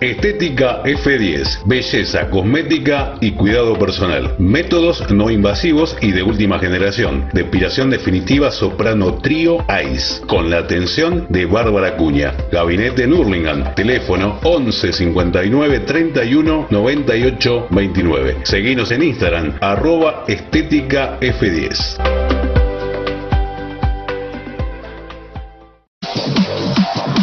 Estética F10, belleza, cosmética y cuidado personal. Métodos no invasivos y de última generación. Depilación definitiva soprano trío ICE, con la atención de Bárbara Cuña. Gabinete en Hurlingham, teléfono 11 59 31 98 29. Seguinos en Instagram, arroba estética F10.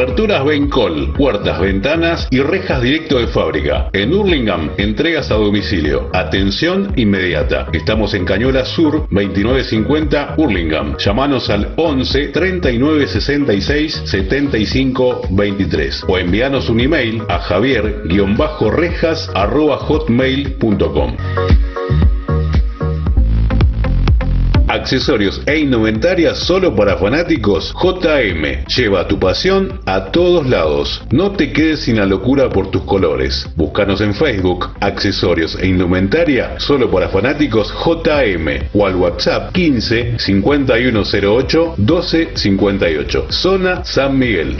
Aberturas Bencol, puertas, ventanas y rejas directo de fábrica. En Hurlingham, entregas a domicilio. Atención inmediata. Estamos en Cañola Sur, 2950 Hurlingham. Llámanos al 11 39 66 75 23 o envíanos un email a javier-rejas Accesorios e indumentaria solo para fanáticos JM. Lleva tu pasión a todos lados. No te quedes sin la locura por tus colores. Búscanos en Facebook, Accesorios e indumentaria solo para fanáticos JM o al WhatsApp 15 5108 1258. Zona San Miguel.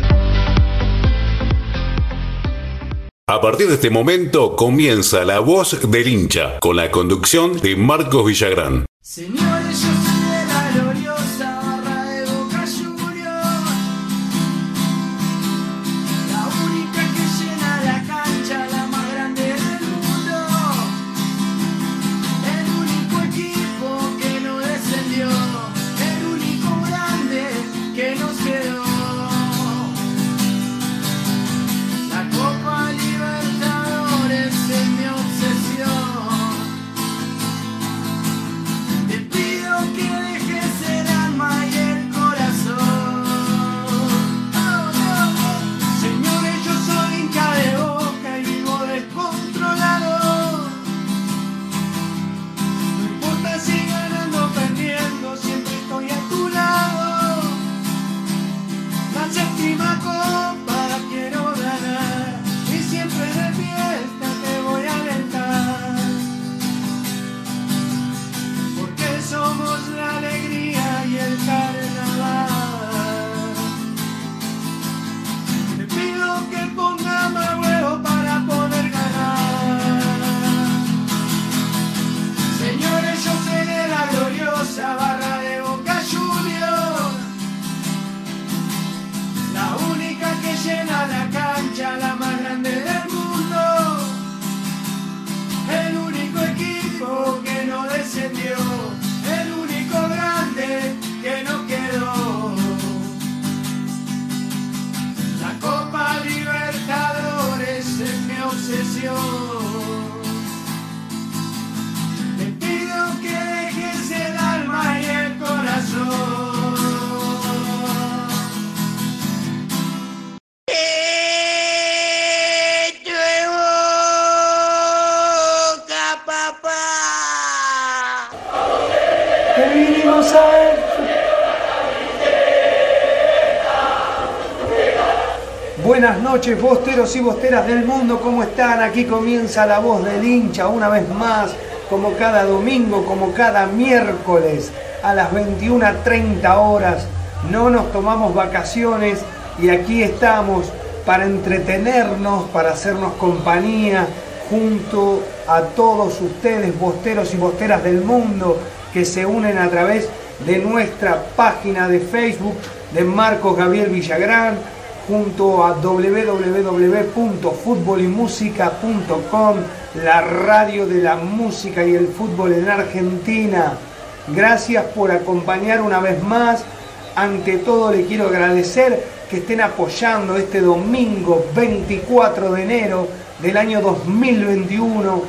A partir de este momento comienza la voz del hincha con la conducción de Marcos Villagrán. Noches, bosteros y bosteras del mundo, ¿cómo están? Aquí comienza la voz del hincha una vez más, como cada domingo, como cada miércoles, a las 21.30 horas. No nos tomamos vacaciones y aquí estamos para entretenernos, para hacernos compañía junto a todos ustedes, bosteros y bosteras del mundo, que se unen a través de nuestra página de Facebook de Marcos Gabriel Villagrán, junto a www.futbolymusica.com, la radio de la música y el fútbol en Argentina. Gracias por acompañar una vez más. Ante todo le quiero agradecer que estén apoyando este domingo 24 de enero del año 2021.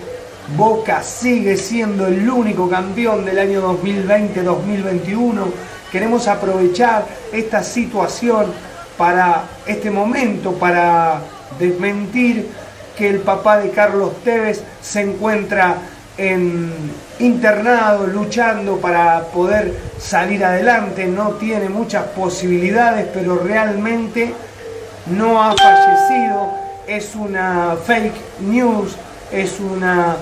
Boca sigue siendo el único campeón del año 2020-2021. Queremos aprovechar esta situación para este momento, para desmentir que el papá de Carlos Tevez se encuentra en, internado, luchando para poder salir adelante, no tiene muchas posibilidades, pero realmente no ha fallecido, es una fake news, es una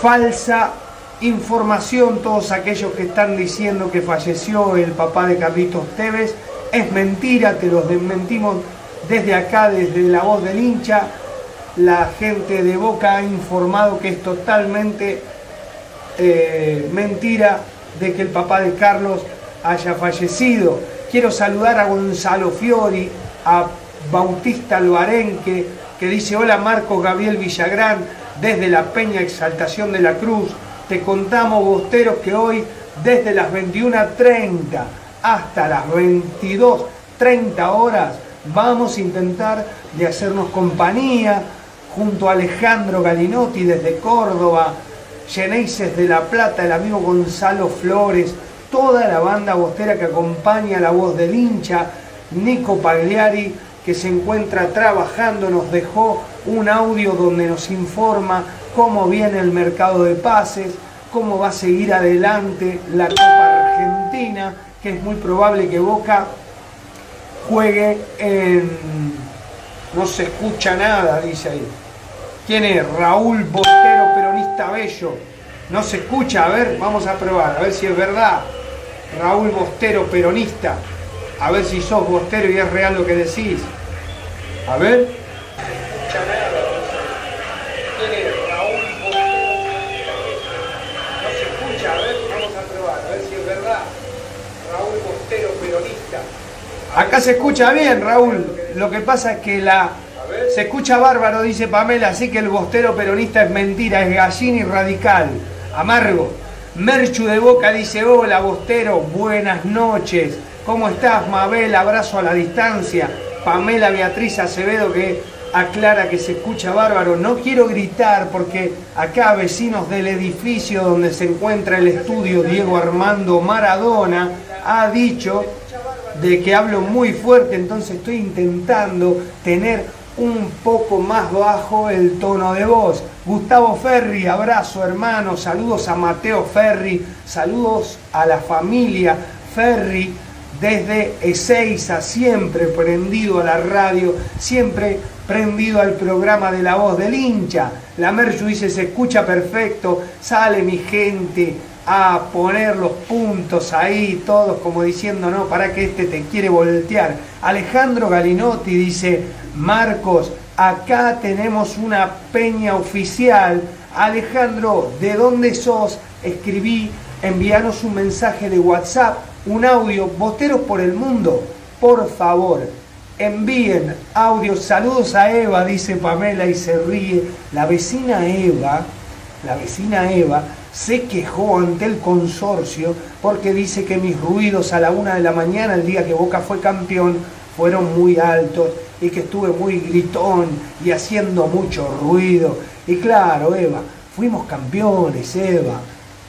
falsa información, todos aquellos que están diciendo que falleció el papá de Carlitos Tevez, es mentira, te los desmentimos desde acá, desde la voz del hincha, la gente de Boca ha informado que es totalmente eh, mentira de que el papá de Carlos haya fallecido. Quiero saludar a Gonzalo Fiori, a Bautista Loarenque, que dice, hola Marcos Gabriel Villagrán, desde la Peña Exaltación de la Cruz. Te contamos, Bosteros, que hoy, desde las 21.30 hasta las 22.30 horas, vamos a intentar de hacernos compañía junto a Alejandro Galinotti desde Córdoba, Geneises de La Plata, el amigo Gonzalo Flores, toda la banda bostera que acompaña la voz del hincha, Nico Pagliari, que se encuentra trabajando, nos dejó un audio donde nos informa cómo viene el mercado de pases, cómo va a seguir adelante la Copa Argentina, que es muy probable que Boca juegue en... No se escucha nada, dice ahí. ¿Quién es? Raúl Bostero, peronista bello. No se escucha, a ver, vamos a probar, a ver si es verdad. Raúl Bostero, peronista. A ver si sos Bostero y es real lo que decís. A ver. Acá se escucha bien, Raúl. Lo que pasa es que la se escucha bárbaro, dice Pamela, así que el bostero peronista es mentira, es gallina y radical. Amargo. Merchu de Boca dice, hola bostero, buenas noches. ¿Cómo estás, Mabel? Abrazo a la distancia. Pamela Beatriz Acevedo que aclara que se escucha bárbaro. No quiero gritar porque acá vecinos del edificio donde se encuentra el estudio Diego Armando Maradona ha dicho de que hablo muy fuerte, entonces estoy intentando tener un poco más bajo el tono de voz. Gustavo Ferri, abrazo hermano, saludos a Mateo Ferri, saludos a la familia Ferri desde Ezeiza, siempre prendido a la radio, siempre prendido al programa de la voz del hincha. La Merchu dice, se escucha perfecto, sale mi gente a poner los puntos ahí, todos como diciendo, no, para que este te quiere voltear. Alejandro Galinotti dice, Marcos, acá tenemos una peña oficial. Alejandro, ¿de dónde sos? Escribí, envíanos un mensaje de WhatsApp, un audio, Bosteros por el Mundo, por favor. Envíen audios, saludos a Eva, dice Pamela y se ríe. La vecina Eva, la vecina Eva, se quejó ante el consorcio porque dice que mis ruidos a la una de la mañana, el día que Boca fue campeón, fueron muy altos y que estuve muy gritón y haciendo mucho ruido. Y claro, Eva, fuimos campeones, Eva.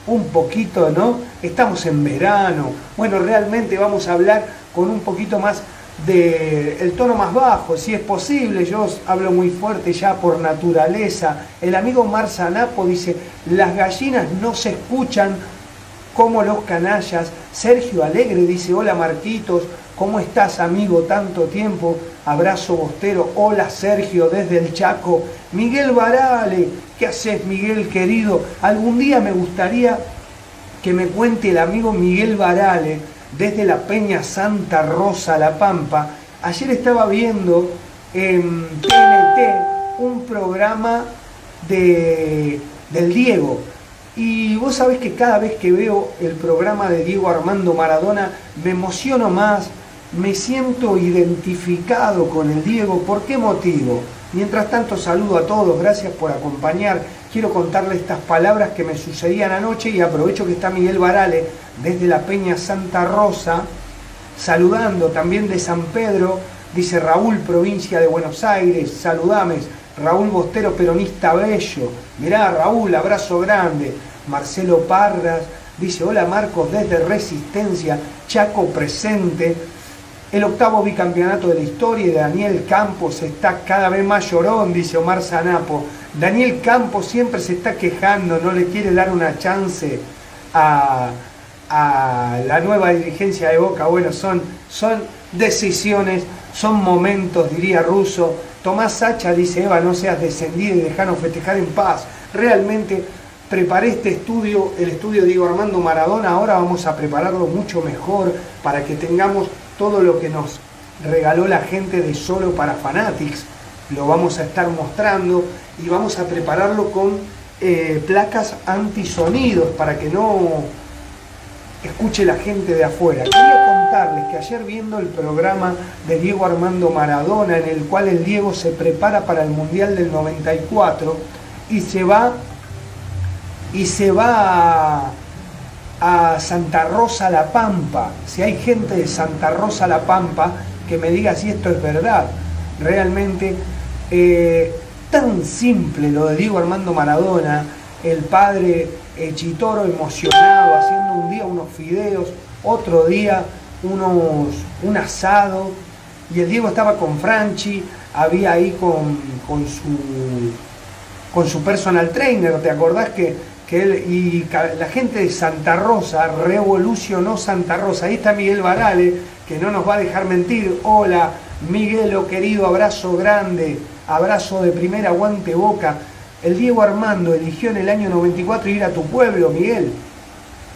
Un poquito, ¿no? Estamos en verano. Bueno, realmente vamos a hablar con un poquito más de el tono más bajo, si es posible, yo hablo muy fuerte ya por naturaleza. El amigo Marzanapo dice, las gallinas no se escuchan como los canallas. Sergio Alegre dice, hola Marquitos, ¿Cómo estás, amigo? Tanto tiempo. Abrazo bostero. Hola, Sergio, desde el Chaco. Miguel Barale. ¿Qué haces, Miguel querido? Algún día me gustaría que me cuente el amigo Miguel Barale desde la Peña Santa Rosa, La Pampa. Ayer estaba viendo en TNT un programa de, del Diego. Y vos sabés que cada vez que veo el programa de Diego Armando Maradona me emociono más, me siento identificado con el Diego. ¿Por qué motivo? Mientras tanto saludo a todos, gracias por acompañar. Quiero contarle estas palabras que me sucedían anoche y aprovecho que está Miguel Varale desde la Peña Santa Rosa, saludando también de San Pedro, dice Raúl, provincia de Buenos Aires, saludames, Raúl Bostero, peronista bello, mirá Raúl, abrazo grande, Marcelo Parras, dice hola Marcos desde Resistencia, Chaco presente, el octavo bicampeonato de la historia de Daniel Campos está cada vez más llorón, dice Omar Zanapo. Daniel Campos siempre se está quejando, no le quiere dar una chance a, la nueva dirigencia de Boca. Bueno, son, son decisiones, son momentos, diría Russo. Tomás Sacha dice, Eva, no seas descendido y dejanos festejar en paz. Realmente preparé este estudio, el estudio de Diego Armando Maradona, ahora vamos a prepararlo mucho mejor para que tengamos todo lo que nos regaló la gente de Solo para Fanatics, lo vamos a estar mostrando y vamos a prepararlo con eh, placas antisonidos para que no escuche la gente de afuera. Quería contarles que ayer viendo el programa de Diego Armando Maradona, en el cual el Diego se prepara para el Mundial del 94 y se va y se va a Santa Rosa La Pampa, si hay gente de Santa Rosa La Pampa que me diga si esto es verdad, realmente eh, tan simple lo de Diego Armando Maradona, el padre Chitoro emocionado, haciendo un día unos fideos, otro día unos, un asado, y el Diego estaba con Franchi, había ahí con, con, su, con su personal trainer, ¿te acordás que y la gente de Santa Rosa revolucionó Santa Rosa. Ahí está Miguel Varale, que no nos va a dejar mentir. Hola, Miguelo querido, abrazo grande, abrazo de primera, aguante boca. El Diego Armando eligió en el año 94 ir a tu pueblo, Miguel.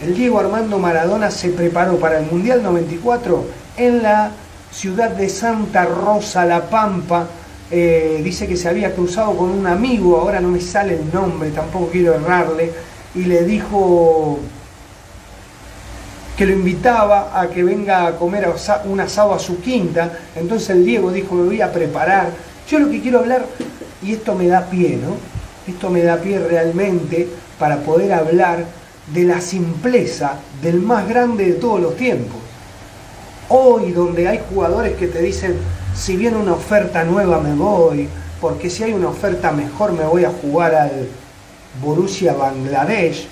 El Diego Armando Maradona se preparó para el Mundial 94 en la ciudad de Santa Rosa, La Pampa, eh, dice que se había cruzado con un amigo, ahora no me sale el nombre, tampoco quiero errarle, y le dijo que lo invitaba a que venga a comer un asado a su quinta. Entonces el Diego dijo, me voy a preparar. Yo lo que quiero hablar, y esto me da pie, ¿no? Esto me da pie realmente para poder hablar de la simpleza del más grande de todos los tiempos. Hoy donde hay jugadores que te dicen, si viene una oferta nueva me voy, porque si hay una oferta mejor me voy a jugar al Borussia Bangladesh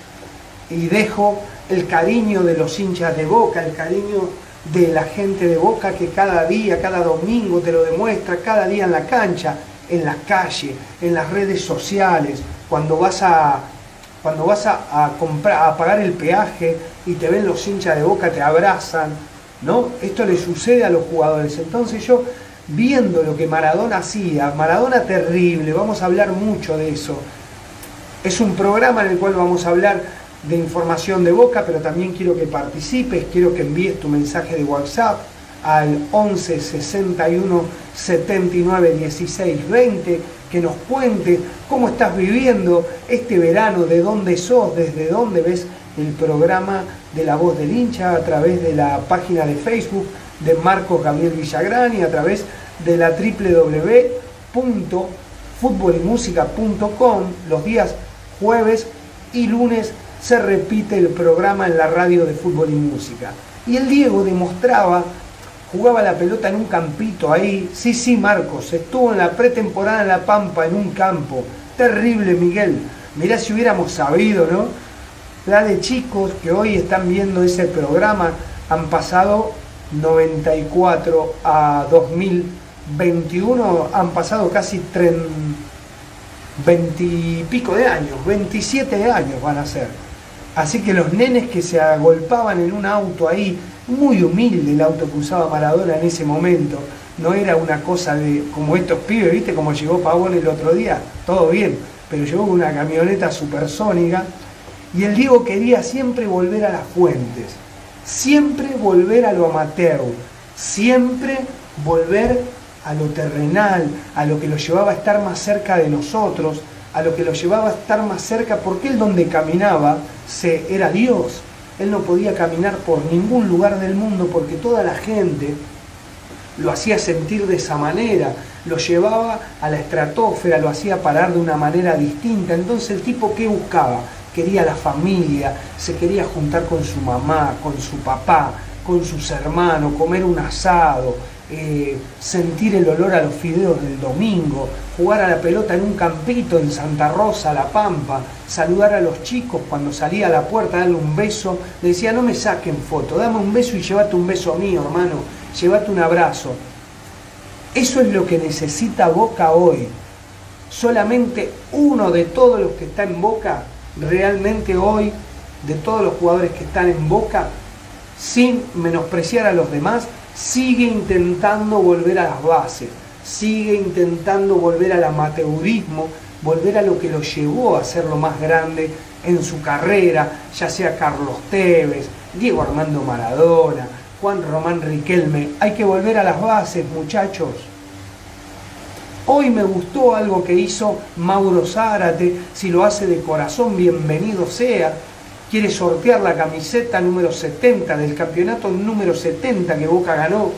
y dejo el cariño de los hinchas de Boca, el cariño de la gente de Boca que cada día, cada domingo te lo demuestra, cada día en la cancha, en la calle, en las redes sociales, cuando vas a cuando vas a, comprar, a pagar el peaje y te ven los hinchas de Boca, te abrazan, ¿no? Esto le sucede a los jugadores. Entonces yo viendo lo que Maradona hacía, Maradona terrible, vamos a hablar mucho de eso. Es un programa en el cual vamos a hablar de información de Boca, pero también quiero que participes, quiero que envíes tu mensaje de WhatsApp al 11 61 79 16 20, que nos cuente cómo estás viviendo este verano, de dónde sos, desde dónde ves el programa de La Voz del Hincha a través de la página de Facebook de Marcos Gabriel Villagrán y a través de la www.futbolymusica.com los días jueves y lunes se repite el programa en la radio de fútbol y música. Y el Diego demostraba, jugaba la pelota en un campito ahí, sí, sí, Marcos, estuvo en la pretemporada en La Pampa, en un campo, terrible Miguel, mirá si hubiéramos sabido, ¿no? La de chicos que hoy están viendo ese programa han pasado 94 a 2021, han pasado casi 20 y pico de años, 27 años van a ser. Así que los nenes que se agolpaban en un auto ahí, muy humilde el auto que usaba Maradona en ese momento, no era una cosa de como estos pibes, ¿viste? Como llegó Pavón el otro día, todo bien, pero llegó con una camioneta supersónica y el Diego quería siempre volver a las fuentes Siempre volver a lo amateur, siempre volver a lo terrenal, a lo que lo llevaba a estar más cerca de nosotros, a lo que lo llevaba a estar más cerca, porque él donde caminaba se, era Dios. Él no podía caminar por ningún lugar del mundo porque toda la gente lo hacía sentir de esa manera, lo llevaba a la estratosfera, lo hacía parar de una manera distinta. Entonces el tipo que buscaba, quería la familia, se quería juntar con su mamá, con su papá, con sus hermanos, comer un asado, eh, sentir el olor a los fideos del domingo, jugar a la pelota en un campito en Santa Rosa, La Pampa, saludar a los chicos cuando salía a la puerta, darle un beso, le decía, no me saquen foto, dame un beso y llévate un beso mío, hermano, llévate un abrazo. Eso es lo que necesita Boca hoy. Solamente uno de todos los que está en Boca, realmente hoy, de todos los jugadores que están en Boca, sin menospreciar a los demás, sigue intentando volver a las bases, sigue intentando volver al amateurismo, volver a lo que lo llevó a ser lo más grande en su carrera, ya sea Carlos Tevez, Diego Armando Maradona, Juan Román Riquelme. Hay que volver a las bases, muchachos. Hoy me gustó algo que hizo Mauro Zárate, si lo hace de corazón, bienvenido sea quiere sortear la camiseta número 70 del campeonato número 70 que Boca ganó.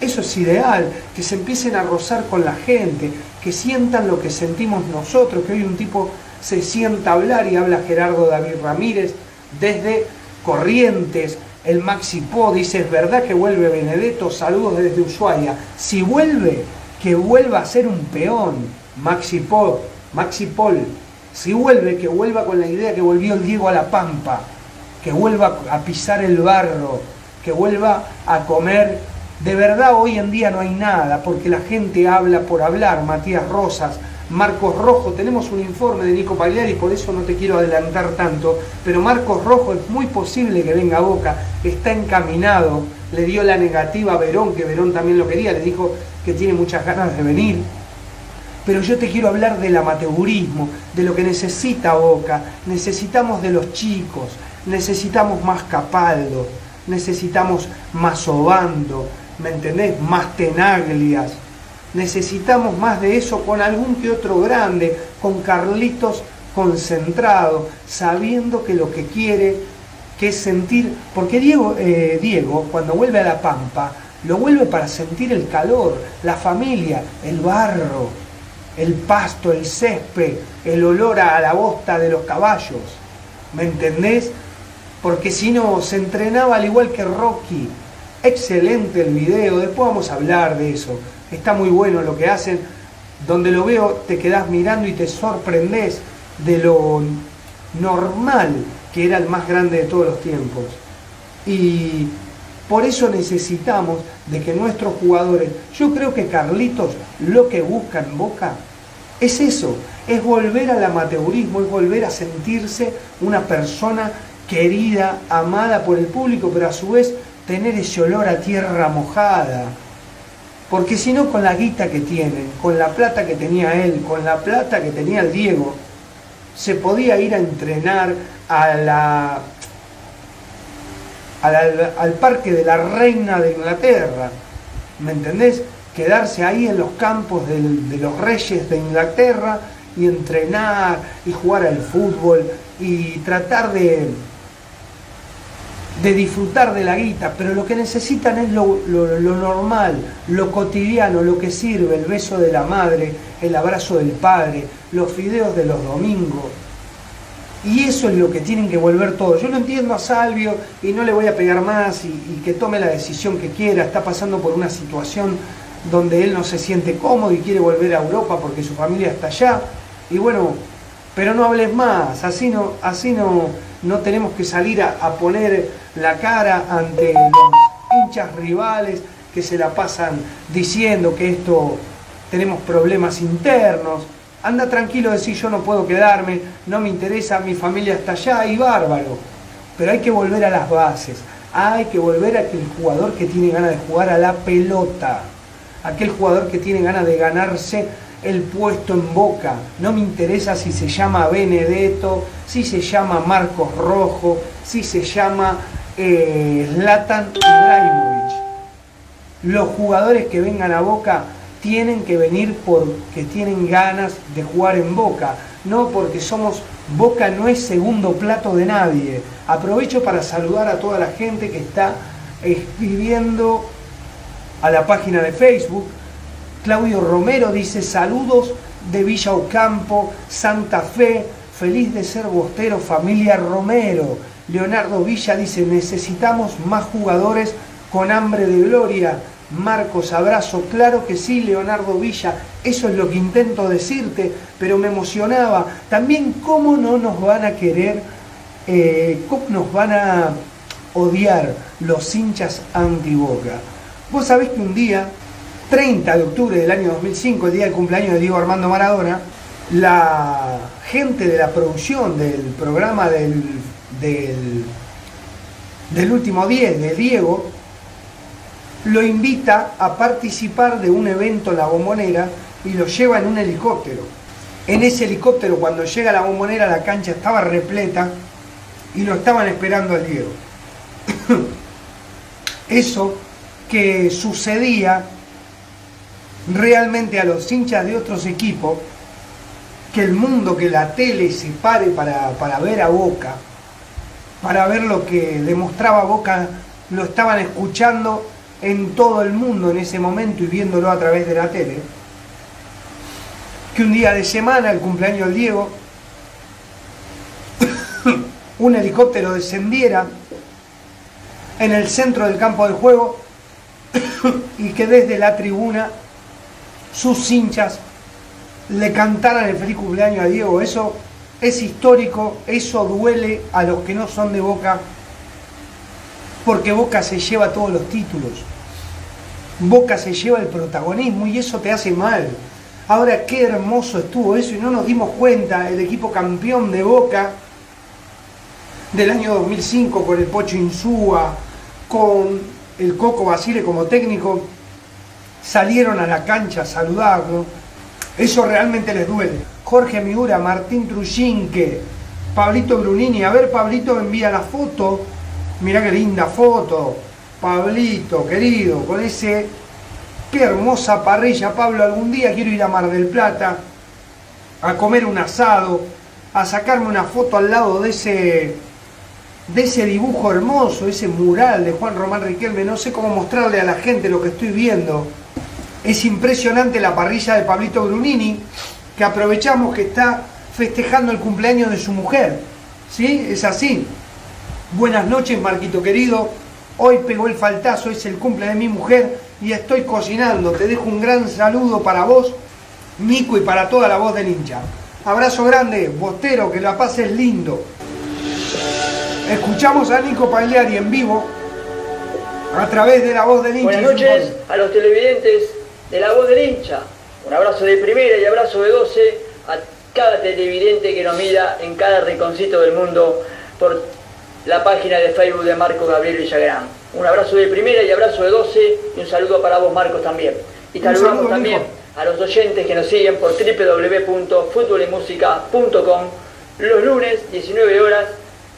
Eso es ideal, que se empiecen a rozar con la gente, que sientan lo que sentimos nosotros, que hoy un tipo se sienta a hablar y habla Gerardo David Ramírez desde Corrientes, el Maxi Po dice, es verdad que vuelve Benedetto, saludos desde Ushuaia. Si vuelve, que vuelva a ser un peón, Maxi Po, Maxi Pol, si vuelve, que vuelva con la idea que volvió el Diego a la Pampa, que vuelva a pisar el barro, que vuelva a comer. De verdad hoy en día no hay nada, porque la gente habla por hablar. Matías Rosas, Marcos Rojo, tenemos un informe de Nico Pagliari, por eso no te quiero adelantar tanto, pero Marcos Rojo es muy posible que venga a Boca, está encaminado, le dio la negativa a Verón, que Verón también lo quería, le dijo que tiene muchas ganas de venir pero yo te quiero hablar del amateurismo, de lo que necesita Boca. Necesitamos de los chicos, necesitamos más Capaldo, necesitamos más Obando, ¿me entendés? Más Tenaglias. Necesitamos más de eso con algún que otro grande, con Carlitos concentrado, sabiendo que lo que quiere que es sentir, porque Diego, eh, Diego cuando vuelve a La Pampa, lo vuelve para sentir el calor, la familia, el barro, el pasto, el césped, el olor a la bosta de los caballos. ¿Me entendés? Porque si no, se entrenaba al igual que Rocky. Excelente el video, después vamos a hablar de eso. Está muy bueno lo que hacen. Donde lo veo te quedás mirando y te sorprendés de lo normal que era el más grande de todos los tiempos. Y por eso necesitamos de que nuestros jugadores, yo creo que Carlitos lo que busca en Boca es eso, es volver al amateurismo, es volver a sentirse una persona querida, amada por el público, pero a su vez tener ese olor a tierra mojada. Porque si no, con la guita que tienen, con la plata que tenía él, con la plata que tenía el Diego, se podía ir a entrenar a la al, parque de la reina de Inglaterra, ¿me entendés? Quedarse ahí en los campos de los reyes de Inglaterra y entrenar y jugar al fútbol y tratar de, de disfrutar de la guita, pero lo que necesitan es lo, lo, normal, lo cotidiano, lo que sirve, el beso de la madre, el abrazo del padre, los fideos de los domingos, y eso es lo que tienen que volver todos. Yo no entiendo a Salvio y no le voy a pegar más y, que tome la decisión que quiera. Está pasando por una situación donde él no se siente cómodo y quiere volver a Europa porque su familia está allá. Y bueno, pero no hables más, así no, así no, no tenemos que salir a, a poner la cara ante los hinchas rivales que se la pasan diciendo que esto tenemos problemas internos. Anda tranquilo, decir yo no puedo quedarme, no me interesa, mi familia está allá y bárbaro. Pero hay que volver a las bases, hay que volver a aquel jugador que tiene ganas de jugar a la pelota, aquel jugador que tiene ganas de ganarse el puesto en boca. No me interesa si se llama Benedetto, si se llama Marcos Rojo, si se llama eh, Zlatan Ibrahimovic. Los jugadores que vengan a boca tienen que venir porque tienen ganas de jugar en Boca, no, porque somos Boca no es segundo plato de nadie. Aprovecho para saludar a toda la gente que está escribiendo a la página de Facebook. Claudio Romero dice saludos de Villa Ocampo, Santa Fe, feliz de ser bostero, familia Romero. Leonardo Villa dice necesitamos más jugadores con hambre de gloria. Marcos, abrazo, claro que sí, Leonardo Villa, eso es lo que intento decirte, pero me emocionaba. También cómo no nos van a querer, eh, cómo nos van a odiar los hinchas anti-boca. Vos sabés que un día, 30 de octubre del año 2005, el día del cumpleaños de Diego Armando Maradona, la gente de la producción del programa del, del, del último 10 de Diego, lo invita a participar de un evento en la bombonera y lo lleva en un helicóptero. En ese helicóptero, cuando llega la bombonera, la cancha estaba repleta y lo estaban esperando al Diego. Eso que sucedía realmente a los hinchas de otros equipos, que el mundo, que la tele se pare para, para ver a Boca, para ver lo que demostraba Boca, lo estaban escuchando en todo el mundo en ese momento y viéndolo a través de la tele. Que un día de semana, el cumpleaños del Diego, un helicóptero descendiera en el centro del campo de juego y que desde la tribuna sus hinchas le cantaran el feliz cumpleaños a Diego. Eso es histórico, eso duele a los que no son de Boca, porque Boca se lleva todos los títulos. Boca se lleva el protagonismo y eso te hace mal. Ahora qué hermoso estuvo eso y no nos dimos cuenta, el equipo campeón de Boca del año 2005 con el Pocho Insúa, con el Coco Basile como técnico, salieron a la cancha a saludarlo. Eso realmente les duele. Jorge Miura, Martín Trujinque, Pablito Brunini. A ver, Pablito envía la foto. Mirá qué linda foto. Pablito, querido, con ese... Qué hermosa parrilla, Pablo. Algún día quiero ir a Mar del Plata a comer un asado, a sacarme una foto al lado de ese de ese dibujo hermoso, ese mural de Juan Román Riquelme, no sé cómo mostrarle a la gente lo que estoy viendo. Es impresionante la parrilla de Pablito Brunini, que aprovechamos que está festejando el cumpleaños de su mujer. ¿Sí? Es así. Buenas noches, Marquito querido. Hoy pegó el faltazo, es el cumple de mi mujer y estoy cocinando. Te dejo un gran saludo para vos, Nico, y para toda la voz del hincha. Abrazo grande, Bostero, que la pases lindo. Escuchamos a Nico Pagliari en vivo a través de la voz del hincha. Buenas noches a los televidentes de la voz del hincha. Un abrazo de primera y abrazo de 12 a cada televidente que nos mira en cada rinconcito del mundo por la página de Facebook de Marco Gabriel Villagrán. Un abrazo de primera y abrazo de 12 y un saludo para vos Marcos también. Y saludamos saludo, también a los oyentes que nos siguen por www.futbolymusica.com los lunes 19 horas,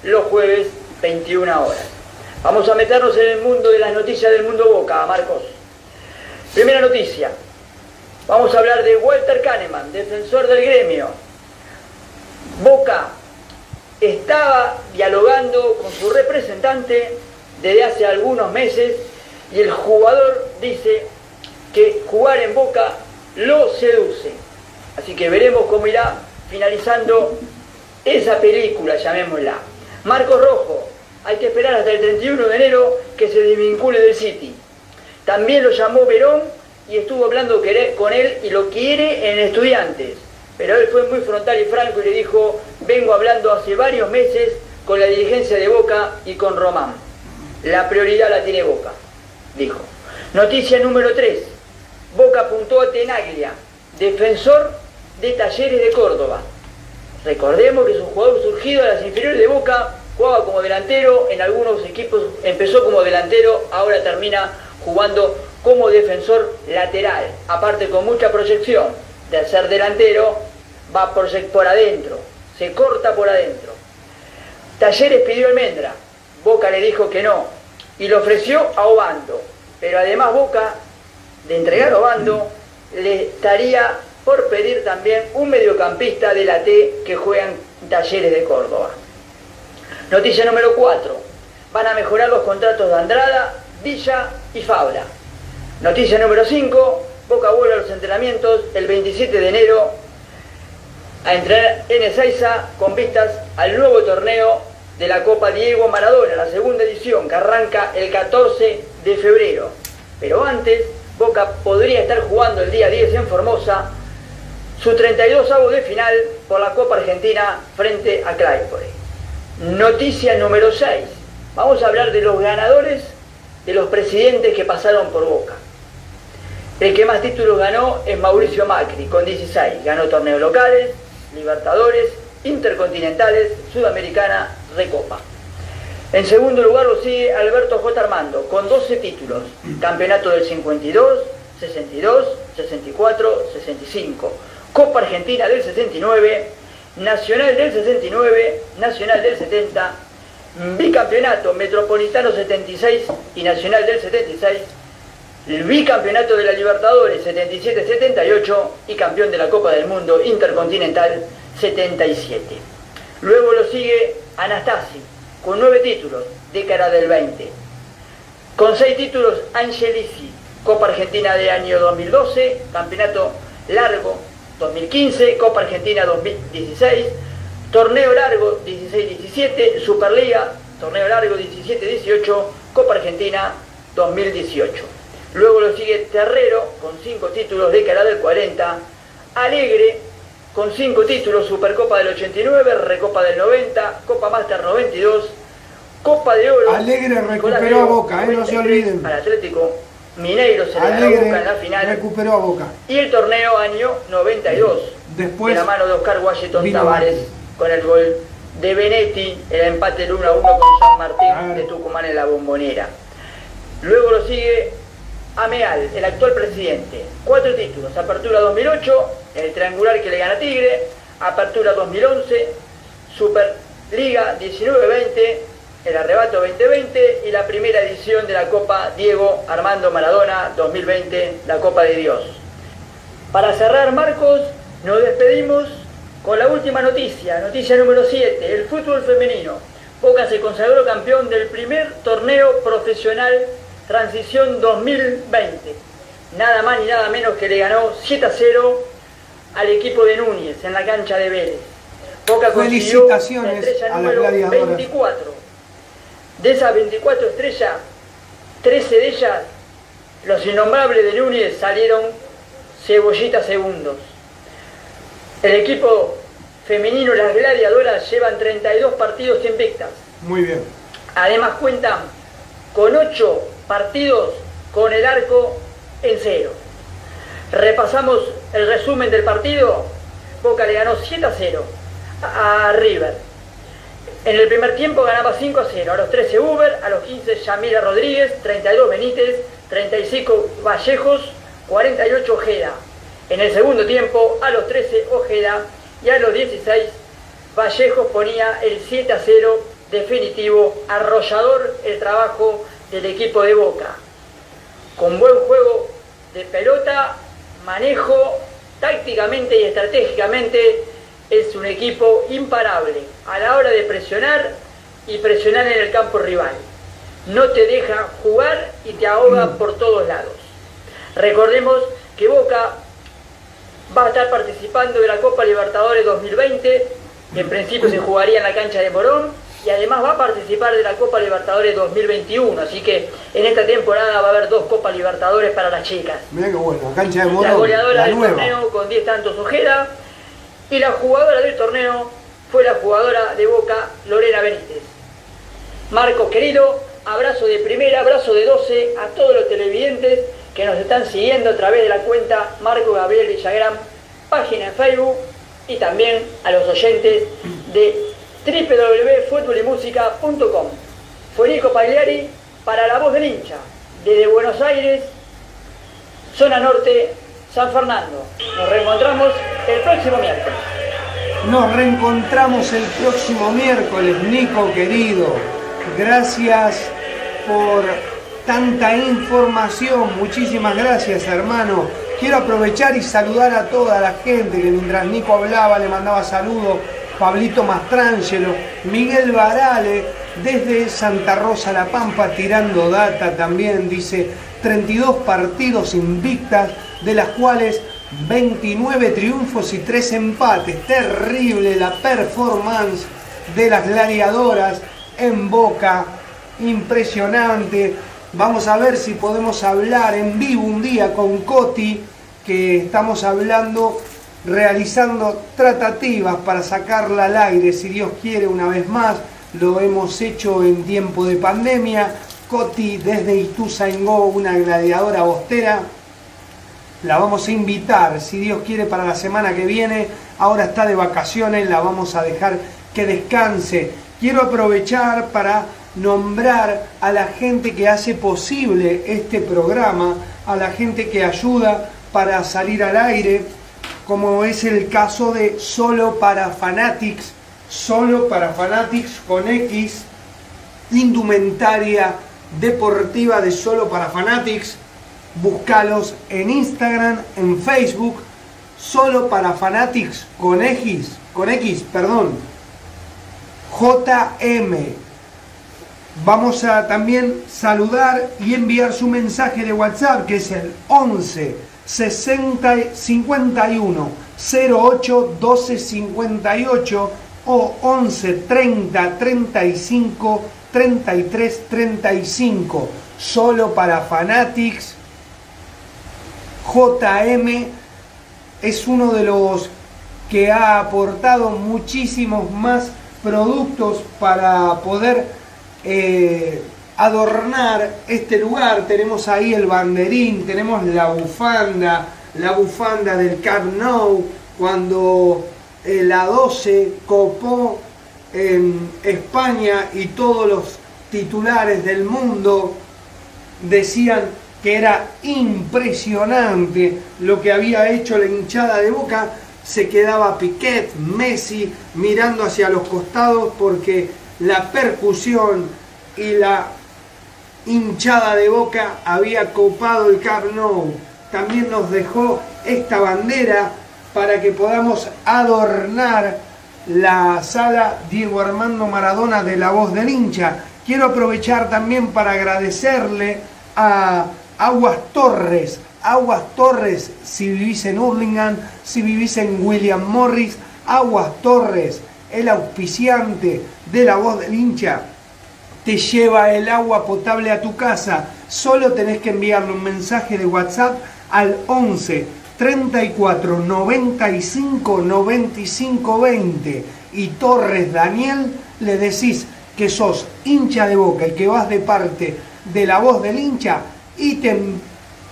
los jueves 21 horas. Vamos a meternos en el mundo de las noticias del mundo Boca, Marcos. Primera noticia. Vamos a hablar de Walter Kahneman, defensor del gremio. Boca estaba dialogando con su representante desde hace algunos meses y el jugador dice que jugar en Boca lo seduce. Así que veremos cómo irá finalizando esa película, llamémosla. Marcos Rojo, hay que esperar hasta el 31 de enero que se desvincule del City. También lo llamó Verón y estuvo hablando con él y lo quiere en estudiantes. Pero él fue muy frontal y franco y le dijo, vengo hablando hace varios meses con la dirigencia de Boca y con Román. La prioridad la tiene Boca, dijo. Noticia número 3. Boca apuntó a Tenaglia, defensor de Talleres de Córdoba. Recordemos que es un jugador surgido de las inferiores de Boca, jugaba como delantero, en algunos equipos empezó como delantero, ahora termina jugando como defensor lateral, aparte con mucha proyección. De ser delantero, va por, por adentro, se corta por adentro. Talleres pidió almendra, Boca le dijo que no, y le ofreció a Obando, pero además Boca, de entregar a Obando, le estaría por pedir también un mediocampista de la T que juega en Talleres de Córdoba. Noticia número 4. Van a mejorar los contratos de Andrada, Villa y Fabra. Noticia número 5. Boca vuelve a los entrenamientos el 27 de enero a entrenar en Ezeiza con vistas al nuevo torneo de la Copa Diego Maradona, la segunda edición que arranca el 14 de febrero. Pero antes, Boca podría estar jugando el día 10 en Formosa su 32 avos de final por la Copa Argentina frente a Claypole. Noticia número 6. Vamos a hablar de los ganadores de los presidentes que pasaron por Boca. El que más títulos ganó es Mauricio Macri, con 16. Ganó torneos locales, Libertadores, Intercontinentales, Sudamericana, Recopa. En segundo lugar lo sigue Alberto J. Armando, con 12 títulos. Campeonato del 52, 62, 64, 65. Copa Argentina del 69, Nacional del 69, Nacional del 70, Bicampeonato Metropolitano 76 y Nacional del 76, el bicampeonato de la Libertadores 77-78 y campeón de la Copa del Mundo Intercontinental 77. Luego lo sigue Anastasi, con nueve títulos, década del 20. Con seis títulos, Angelici, Copa Argentina de año 2012, Campeonato Largo 2015, Copa Argentina 2016, Torneo Largo 16-17, Superliga, Torneo Largo 17-18, Copa Argentina 2018. Luego lo sigue Terrero con cinco títulos, década del 40, Alegre con cinco títulos, Supercopa del 89, Recopa del 90, Copa Master 92, Copa de Oro. Alegre recuperó a Boca, eh, no se olviden. Para Atlético Mineiro se le Boca en la final. recuperó a Boca. Y el torneo año 92. Después de la mano de Oscar Washington Tavares con el gol de Benetti, el empate del 1 a 1 con San Martín de Tucumán en la bombonera. Luego lo sigue Ameal, el actual presidente. Cuatro títulos. Apertura 2008, el triangular que le gana Tigre. Apertura 2011, Superliga 19-20, el arrebato 2020 y la primera edición de la Copa Diego Armando Maradona 2020, la Copa de Dios. Para cerrar, Marcos, nos despedimos con la última noticia, noticia número 7, el fútbol femenino. Boca se consagró campeón del primer torneo profesional Transición 2020. Nada más ni nada menos que le ganó 7 a 0 al equipo de Núñez en la cancha de Vélez. Boca consiguió la Felicitaciones estrella número gladiadoras. 24. De esas 24 estrellas, 13 de ellas, los innombrables de Núñez salieron cebollitas segundos. El equipo femenino, las gladiadoras, llevan 32 partidos invictas. Muy bien. Además cuentan con 8 partidos con el arco en cero. Repasamos el resumen del partido. Boca le ganó 7 a 0 a River. En el primer tiempo ganaba 5 a 0. A los 13 Uber, a los 15 Yamila Rodríguez, 32 Benítez, 35 Vallejos, 48 Ojeda. En el segundo tiempo, a los 13 Ojeda y a los 16 Vallejos ponía el 7 a 0 definitivo, arrollador el trabajo del equipo de Boca. Con buen juego de pelota, manejo, tácticamente y estratégicamente es un equipo imparable a la hora de presionar y presionar en el campo rival. No te deja jugar y te ahoga por todos lados. Recordemos que Boca va a estar participando de la Copa Libertadores 2020, que en principio se jugaría en la cancha de Morón, y además va a participar de la Copa Libertadores 2021, así que en esta temporada va a haber dos Copas Libertadores para las chicas. Mirá qué bueno, cancha de La goleadora la del nueva. torneo con 10 tantos Ojeda, y la jugadora del torneo fue la jugadora de Boca, Lorena Benítez. Marcos querido, abrazo de primera, abrazo de 12 a todos los televidentes que nos están siguiendo a través de la cuenta Marco Gabriel Villagrán, página en Facebook y también a los oyentes de www.futbolymusica.com. Fue Nico Pagliari para La Voz del Hincha, desde Buenos Aires, zona norte, San Fernando. Nos reencontramos el próximo miércoles. Nos reencontramos el próximo miércoles, Nico querido. Gracias por tanta información. Muchísimas gracias, hermano. Quiero aprovechar y saludar a toda la gente que mientras Nico hablaba le mandaba saludos. Pablito Mastrangelo, Miguel Varale, desde Santa Rosa La Pampa, tirando data también, dice 32 partidos invictas, de las cuales 29 triunfos y 3 empates. Terrible la performance de las gladiadoras en Boca, impresionante. Vamos a ver si podemos hablar en vivo un día con Coti, que estamos hablando, realizando tratativas para sacarla al aire, si Dios quiere, una vez más. Lo hemos hecho en tiempo de pandemia. Coti desde Ituzaingó, una gladiadora bostera. La vamos a invitar, si Dios quiere, para la semana que viene. Ahora está de vacaciones, la vamos a dejar que descanse. Quiero aprovechar para nombrar a la gente que hace posible este programa, a la gente que ayuda para salir al aire, como es el caso de Solo para Fanatics, Solo para Fanatics con X, indumentaria deportiva de Solo para Fanatics, búscalos en Instagram, en Facebook, Solo para Fanatics con X, con X, perdón, JM Vamos a también saludar y enviar su mensaje de WhatsApp que es el 11 60 51 08 12 58 o 11 30 35 33 35 solo para Fanatics JM es uno de los que ha aportado muchísimos más productos para poder eh, adornar este lugar. Tenemos ahí el banderín, tenemos la bufanda, la bufanda del Camp cuando eh, la 12 copó en España y todos los titulares del mundo decían que era impresionante lo que había hecho la hinchada de Boca, se quedaba Piquet, Messi mirando hacia los costados porque la percusión y la hinchada de boca había copado el Camp Nou. También nos dejó esta bandera para que podamos adornar la sala Diego Armando Maradona de la voz del hincha. Quiero aprovechar también para agradecerle a Aguas Torres. Aguas Torres, si vivís en Hurlingham, si vivís en William Morris, Aguas Torres, el auspiciante de la voz del hincha, te lleva el agua potable a tu casa. Solo tenés que enviarle un mensaje de WhatsApp al 11 34 95 95 20 y Torres Daniel le decís que sos hincha de boca y que vas de parte de la voz del hincha y te,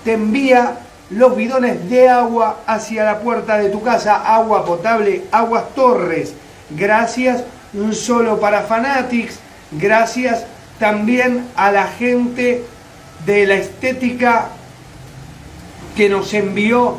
te envía los bidones de agua hacia la puerta de tu casa, agua potable, aguas Torres. Gracias solo para Fanatics, gracias también a la gente de la estética que nos envió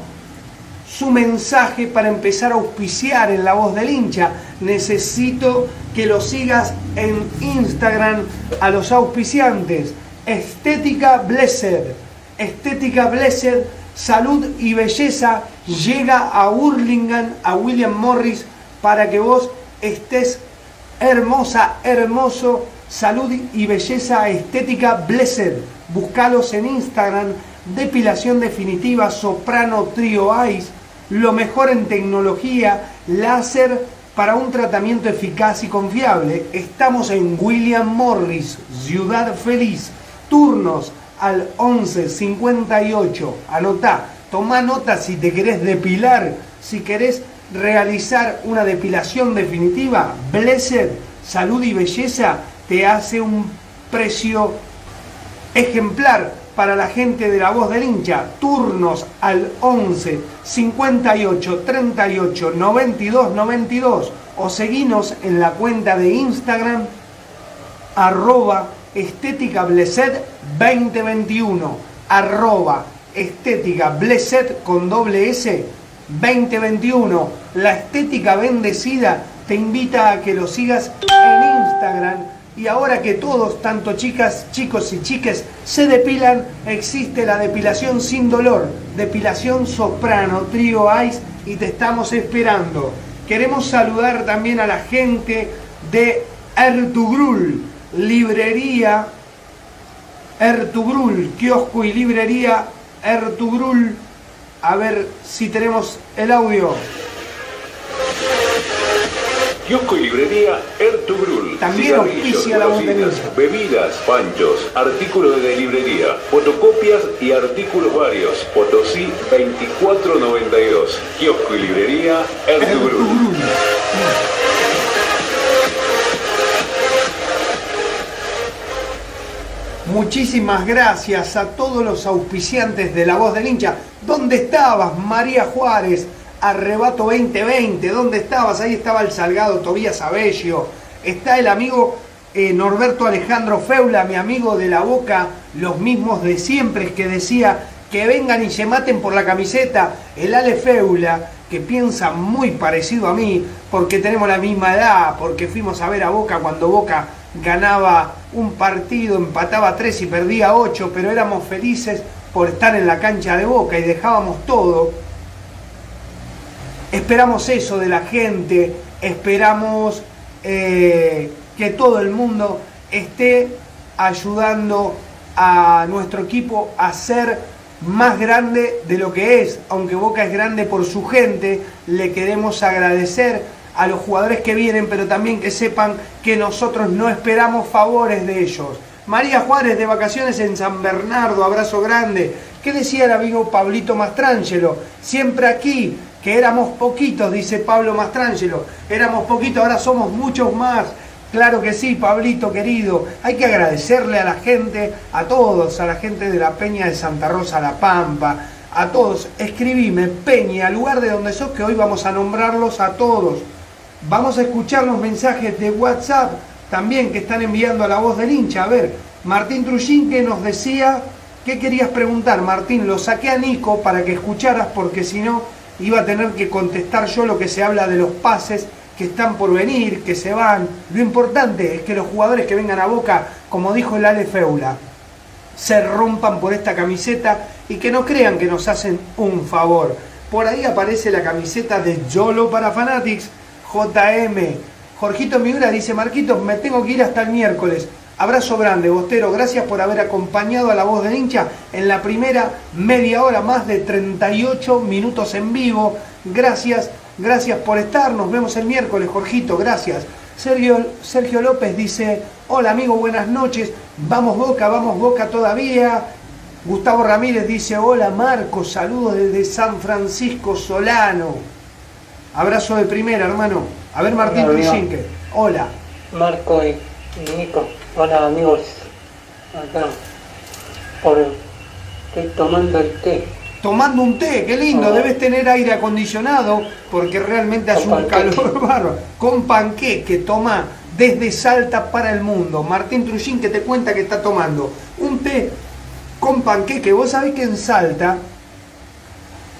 su mensaje para empezar a auspiciar en la voz del hincha. Necesito que lo sigas en Instagram a los auspiciantes. Estética Blessed. Estética Blessed, salud y belleza llega a Hurlingham, a William Morris, para que vos estés hermosa, hermoso, salud y belleza estética Blessed. Buscalos en Instagram, depilación definitiva, soprano trio ice, lo mejor en tecnología, láser para un tratamiento eficaz y confiable. Estamos en William Morris, Ciudad Feliz. Turnos al 11 58. Anotá, toma nota si te querés depilar, si querés realizar una depilación definitiva, Blessed, Salud y Belleza te hace un precio ejemplar para la gente de la voz del hincha. Turnos al 11 58 38 92 92 o seguinos en la cuenta de Instagram arroba estética blessed 2021 arroba estética blessed con doble S 2021 la estética bendecida te invita a que lo sigas en Instagram Y ahora que todos, tanto chicas, chicos y chiques, se depilan, existe la depilación sin dolor, depilación soprano, trío ice, y te estamos esperando. Queremos saludar también a la gente de Ertugrul, librería Ertugrul, kiosco y librería Ertugrul. A ver si tenemos el audio. Kiosco y librería Ertugrul. También auspicia la botella. Bebidas, panchos, artículos de librería, fotocopias y artículos varios. Potosí 2492. Kiosco y librería Ertugrul. Ertugrul. Muchísimas gracias a todos los auspiciantes de La Voz del Hincha. ¿Dónde estabas, María Juárez? Arrebato 2020, ¿dónde estabas? Ahí estaba el Salgado Tobías Abello. Está el amigo eh, Norberto Alejandro Feula, mi amigo de la boca, los mismos de siempre, que decía que vengan y se maten por la camiseta. El Ale Feula, que piensa muy parecido a mí, porque tenemos la misma edad, porque fuimos a ver a Boca cuando Boca ganaba un partido, empataba tres y perdía ocho, pero éramos felices por estar en la cancha de Boca y dejábamos todo. Esperamos eso de la gente, esperamos eh, que todo el mundo esté ayudando a nuestro equipo a ser más grande de lo que es. Aunque Boca es grande por su gente, le queremos agradecer a los jugadores que vienen, pero también que sepan que nosotros no esperamos favores de ellos. María Juárez de vacaciones en San Bernardo, abrazo grande. ¿Qué decía el amigo Pablito Mastrangelo? Siempre aquí, que éramos poquitos, dice Pablo Mastrangelo. Éramos poquitos, ahora somos muchos más. Claro que sí, Pablito querido. Hay que agradecerle a la gente, a todos, a la gente de la Peña de Santa Rosa, La Pampa, a todos. Escribime, Peña, lugar de donde sos, que hoy vamos a nombrarlos a todos. Vamos a escuchar los mensajes de WhatsApp también que están enviando a la voz del hincha. A ver, Martín Trujín que nos decía, ¿qué querías preguntar? Martín, lo saqué a Nico para que escucharas porque si no iba a tener que contestar yo lo que se habla de los pases que están por venir, que se van. Lo importante es que los jugadores que vengan a Boca, como dijo el Ale Feula, se rompan por esta camiseta y que no crean que nos hacen un favor. Por ahí aparece la camiseta de Yolo para Fanatics, JM. Jorgito Miura dice, Marquitos, me tengo que ir hasta el miércoles. Abrazo grande, Bostero. Gracias por haber acompañado a la voz del hincha en la primera media hora, más de 38 minutos en vivo. Gracias, gracias por estar. Nos vemos el miércoles, Jorgito. Gracias. Sergio, Sergio López dice, hola amigo, buenas noches. Vamos Boca, vamos Boca todavía. Gustavo Ramírez dice, hola Marcos, saludos desde San Francisco Solano. Abrazo de primera, hermano. A ver, Martín. Trujinque. Hola. Marco y, Nico. Hola amigos. Acá. Por, estoy tomando el té. Tomando un té, qué lindo. Oh. Debes tener aire acondicionado porque realmente hace un panqueque. calor bárbaro. Con panqueque, toma desde Salta para el mundo. Martín Trujín que te cuenta que está tomando un té con panqueque. Vos sabés que en Salta,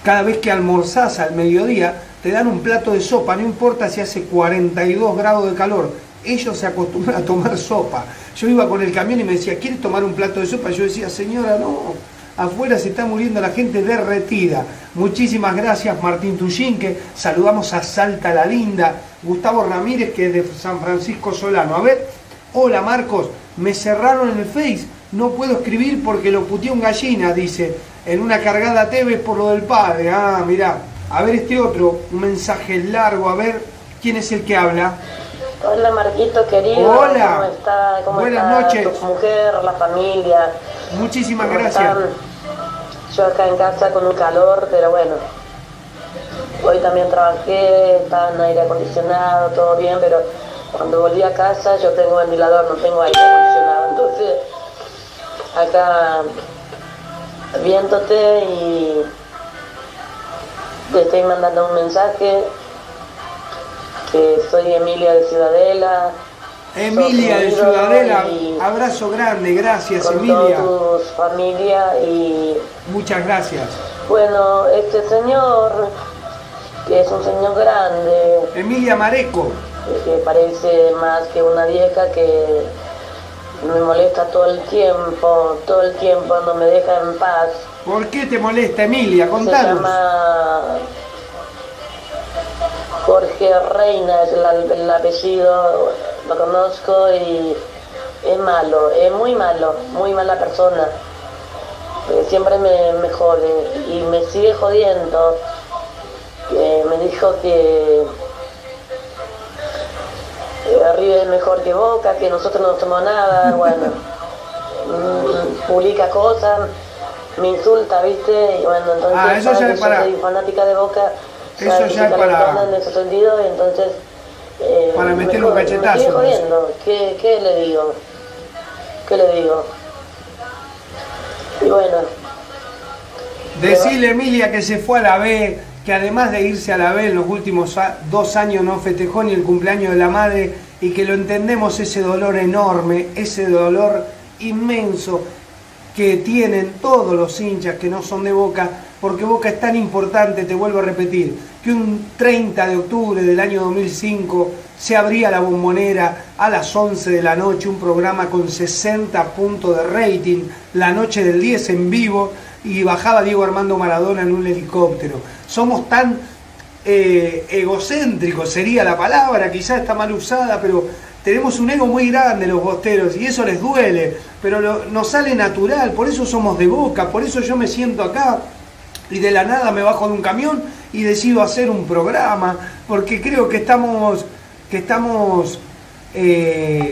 cada vez que almorzás al mediodía, te dan un plato de sopa, no importa si hace 42 grados de calor. Ellos se acostumbran a tomar sopa. Yo iba con el camión y me decía, ¿quieres tomar un plato de sopa? Yo decía, señora, no. Afuera se está muriendo la gente derretida. Muchísimas gracias, Martín Tullinque. Saludamos a Salta la Linda. Gustavo Ramírez, que es de San Francisco Solano. A ver, hola Marcos, me cerraron en el Face. No puedo escribir porque lo puteó un gallina, dice. En una cargada TV por lo del padre. Ah, mirá. A ver este otro, un mensaje largo. A ver, ¿quién es el que habla? Hola Marquito querido, Hola. ¿cómo está? ¿Cómo Buenas está noches. tu mujer, la familia? Muchísimas ¿Cómo gracias. están? Yo acá en casa con un calor, pero bueno. Hoy también trabajé, estaba en aire acondicionado, todo bien, pero cuando volví a casa yo tengo ventilador, no tengo aire acondicionado. Entonces, acá viéndote y te estoy mandando un mensaje que soy Emilia de Ciudadela. Emilia de Ciudadela, abrazo grande, gracias con Emilia. toda tu familia y Muchas gracias. bueno, este señor, que es un señor grande, Emilia Mareco, que parece más que una vieja que me molesta todo el tiempo, todo el tiempo, no me deja en paz. ¿Por qué te molesta, Emilia? Se Contanos. llama Jorge Reina, es el, el apellido, lo conozco y es malo, es muy malo, muy mala persona. Eh, Siempre me, me jode y me sigue jodiendo. Eh, me dijo que River es mejor que Boca, que nosotros no somos nada, bueno, mm, publica cosas, me insulta, ¿viste? Y bueno, entonces Ah, eso ya es yo para- soy fanática de Boca, Eso ya es para- calentona en ese sentido, y entonces... eh, Para me meterle un cachetazo, Me ¿Qué, ¿qué le digo? ¿Qué le digo? Y bueno, Decirle, Emilia, que se fue a la B, que además de irse a la B en los últimos dos años no festejó ni el cumpleaños de la madre y que lo entendemos ese dolor enorme, ese dolor inmenso que tienen todos los hinchas que no son de Boca, porque Boca es tan importante, te vuelvo a repetir, que un 30 de octubre del año 2005 se abría la bombonera a las 11 de la noche, un programa con 60 puntos de rating, la noche del 10 en vivo, y bajaba Diego Armando Maradona en un helicóptero. Somos tan eh, egocéntricos, sería la palabra, quizás está mal usada, pero tenemos un ego muy grande los bosteros y eso les duele, pero lo- nos sale natural, por eso somos de boca, por eso yo me siento acá y de la nada me bajo de un camión y decido hacer un programa, porque creo que estamos, que estamos eh,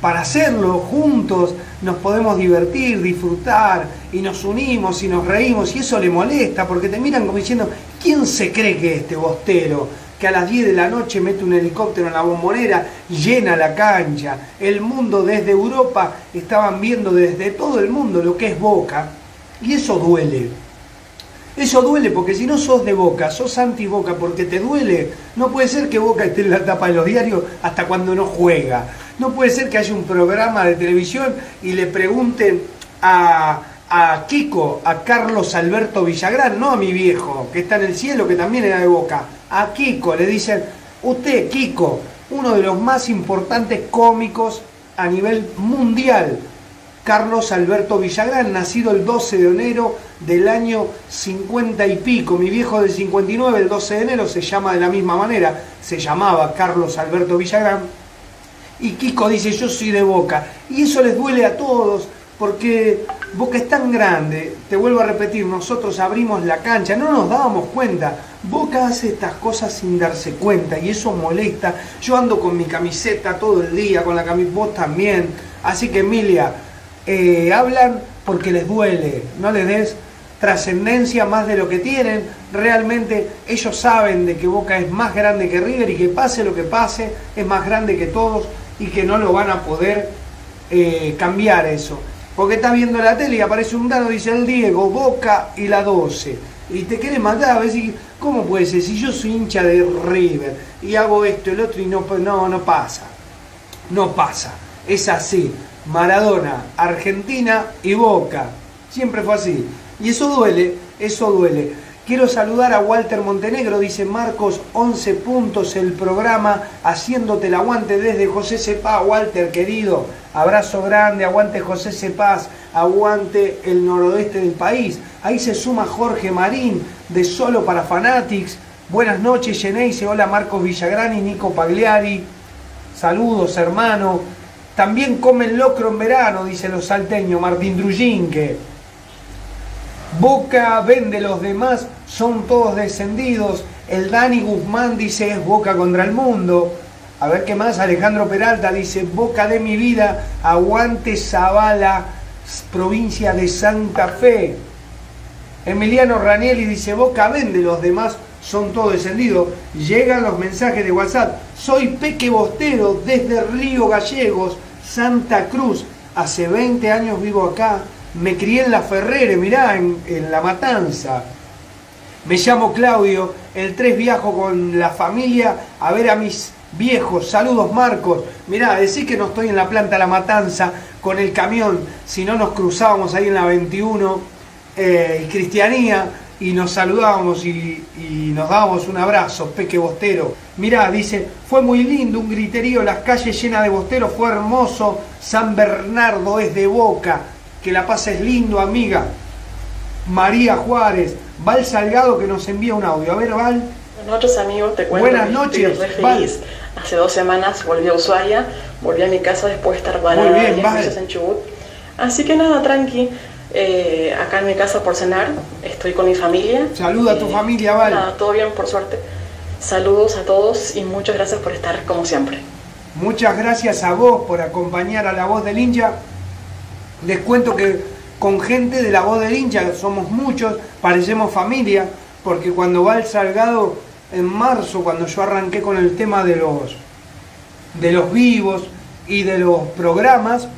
para hacerlo juntos, nos podemos divertir, disfrutar y nos unimos y nos reímos y eso le molesta porque te miran como diciendo, ¿quién se cree que es este bostero? Que a las 10 de la noche mete un helicóptero en la bombonera, llena la cancha. El mundo desde Europa estaban viendo desde todo el mundo lo que es Boca y eso duele. Eso duele porque si no sos de Boca, sos anti-Boca porque te duele. No puede ser que Boca esté en la tapa de los diarios hasta cuando no juega. No puede ser que haya un programa de televisión y le pregunten a, a Kiko, a Carlos Alberto Villagrán, no a mi viejo, que está en el cielo, que también era de Boca. A Kiko le dicen, usted, Kiko, uno de los más importantes cómicos a nivel mundial. Carlos Alberto Villagrán, nacido el 12 de enero del año 50 y pico. Mi viejo del 59, el 12 de enero, se llama de la misma manera, se llamaba Carlos Alberto Villagrán. Y Kiko dice, yo soy de Boca. Y eso les duele a todos, porque Boca es tan grande, te vuelvo a repetir, nosotros abrimos la cancha, no nos dábamos cuenta. Boca hace estas cosas sin darse cuenta y eso molesta. Yo ando con mi camiseta todo el día, con la camiseta, vos también. Así que Emilia, eh, hablan porque les duele, no les des trascendencia más de lo que tienen. Realmente ellos saben de que Boca es más grande que River y que pase lo que pase, es más grande que todos y que no lo van a poder eh, cambiar eso. Porque está viendo la tele y aparece un dado, dice el Diego, Boca y la 12. Y te quieres matar, a decir, ¿cómo puede ser? Si yo soy hincha de River y hago esto, el otro y no, no, no pasa. No pasa. Es así. Maradona, Argentina y Boca. Siempre fue así. Y eso duele, eso duele. Quiero saludar a Walter Montenegro, dice Marcos, 11 puntos el programa, haciéndote el aguante desde José Cepaz, Walter querido, abrazo grande, aguante José Cepaz, aguante el noroeste del país. Ahí se suma Jorge Marín, de Solo para Fanatics. Buenas noches, Geneise, hola Marcos Villagrán y Nico Pagliari. Saludos, hermano. También comen locro en verano, dice los salteños, Martín Drujinque. Boca vende los demás, son todos descendidos. El Dani Guzmán dice es Boca contra el mundo. A ver qué más, Alejandro Peralta dice Boca de mi vida, aguante Zavala, provincia de Santa Fe. Emiliano Ranieri dice Boca vende los demás, son todos descendidos. Llegan los mensajes de WhatsApp. Soy Peque Bostero desde Río Gallegos, Santa Cruz. Hace 20 años vivo acá. Me crié en La Ferrere, mirá, en, en La Matanza. Me llamo Claudio, el 3 viajo con la familia a ver a mis viejos. Saludos Marcos. Mirá, decí que no estoy en la planta La Matanza con el camión, si no nos cruzábamos ahí en la 21 eh, y Cristianía. y nos saludábamos y, y nos dábamos un abrazo, Peque Bostero. Mirá, dice, fue muy lindo, un griterío, las calles llenas de bosteros, fue hermoso, San Bernardo es de boca, que la pases lindo, amiga. María Juárez, Val Salgado que nos envía un audio. A ver, Val. Buenas noches amigos, te cuento Buenas noches, Val. Hace dos semanas volví a Ushuaia, volví a mi casa después de estar varada Muy bien, 10 Val. meses en Chubut. Así que nada, tranqui, eh, acá en mi casa por cenar, estoy con mi familia. Saluda a tu Eh, familia, Val. Nada, todo bien por suerte. Saludos a todos y muchas gracias por estar como siempre. Muchas gracias a vos por acompañar a la voz del hincha. Les cuento que con gente de la voz del hincha somos muchos, parecemos familia, porque cuando Val Salgado en marzo, cuando yo arranqué con el tema de los, de los vivos y de los programas,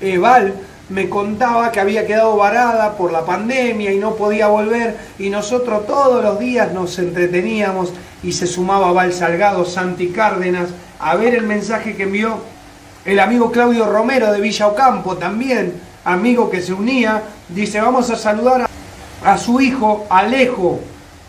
eh, Val me contaba que había quedado varada por la pandemia y no podía volver y nosotros todos los días nos entreteníamos y se sumaba Val Salgado, Santi Cárdenas, a ver el mensaje que envió el amigo Claudio Romero de Villa Ocampo, también amigo que se unía, dice vamos a saludar a, a su hijo Alejo,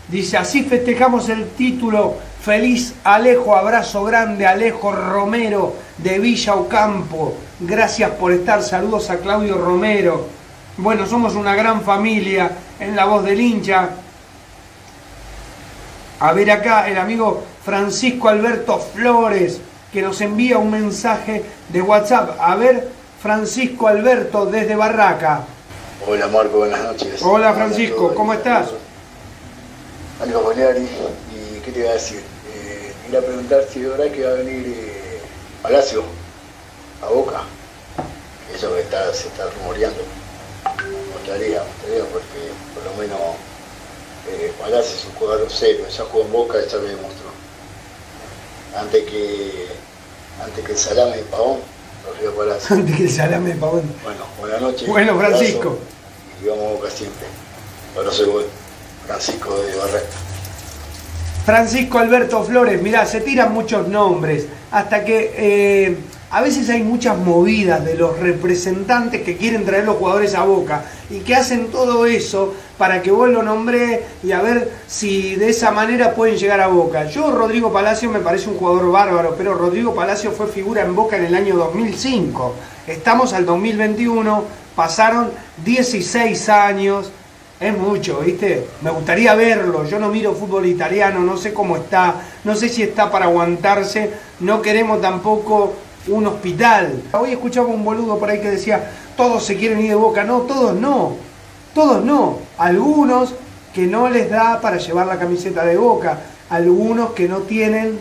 dice así festejamos el título, feliz Alejo, abrazo grande Alejo Romero de Villa Ocampo, gracias por estar, saludos a Claudio Romero, bueno, somos una gran familia en la voz del hincha, a ver acá el amigo Francisco Alberto Flores, que nos envía un mensaje de WhatsApp. A ver, Francisco Alberto desde Barraca. Hola Marco, buenas noches. Hola Francisco, ¿cómo estás? Algo Boleari, y qué te iba a decir, eh, iba a preguntar si de verdad que va a venir eh, Palacio a Boca, eso que está, se está rumoreando. Me gustaría, me gustaría porque por lo menos eh, Palacio es un jugador serio, ya jugó en Boca, ya me demostró. Antes que, antes que el salame de Pavón, lo río Palacio. Antes que el salame de pavón. Bueno, buenas noches. Bueno, abrazo, Francisco. Y vamos a Boca siempre. Ahora soy Francisco de Barret. Francisco Alberto Flores, mirá, se tiran muchos nombres, hasta que eh, a veces hay muchas movidas de los representantes que quieren traer los jugadores a Boca y que hacen todo eso para que vos lo nombré y a ver si de esa manera pueden llegar a Boca. Yo, Rodrigo Palacio, me parece un jugador bárbaro, pero Rodrigo Palacio fue figura en Boca en el año 2005. Estamos al 2021, pasaron 16 años. Es mucho, ¿viste? Me gustaría verlo. Yo no miro fútbol italiano, no sé cómo está, no sé si está para aguantarse. No queremos tampoco un hospital. Hoy escuchaba un boludo por ahí que decía, todos se quieren ir de boca. No, todos no. Todos no. Algunos que no les da para llevar la camiseta de boca. Algunos que no tienen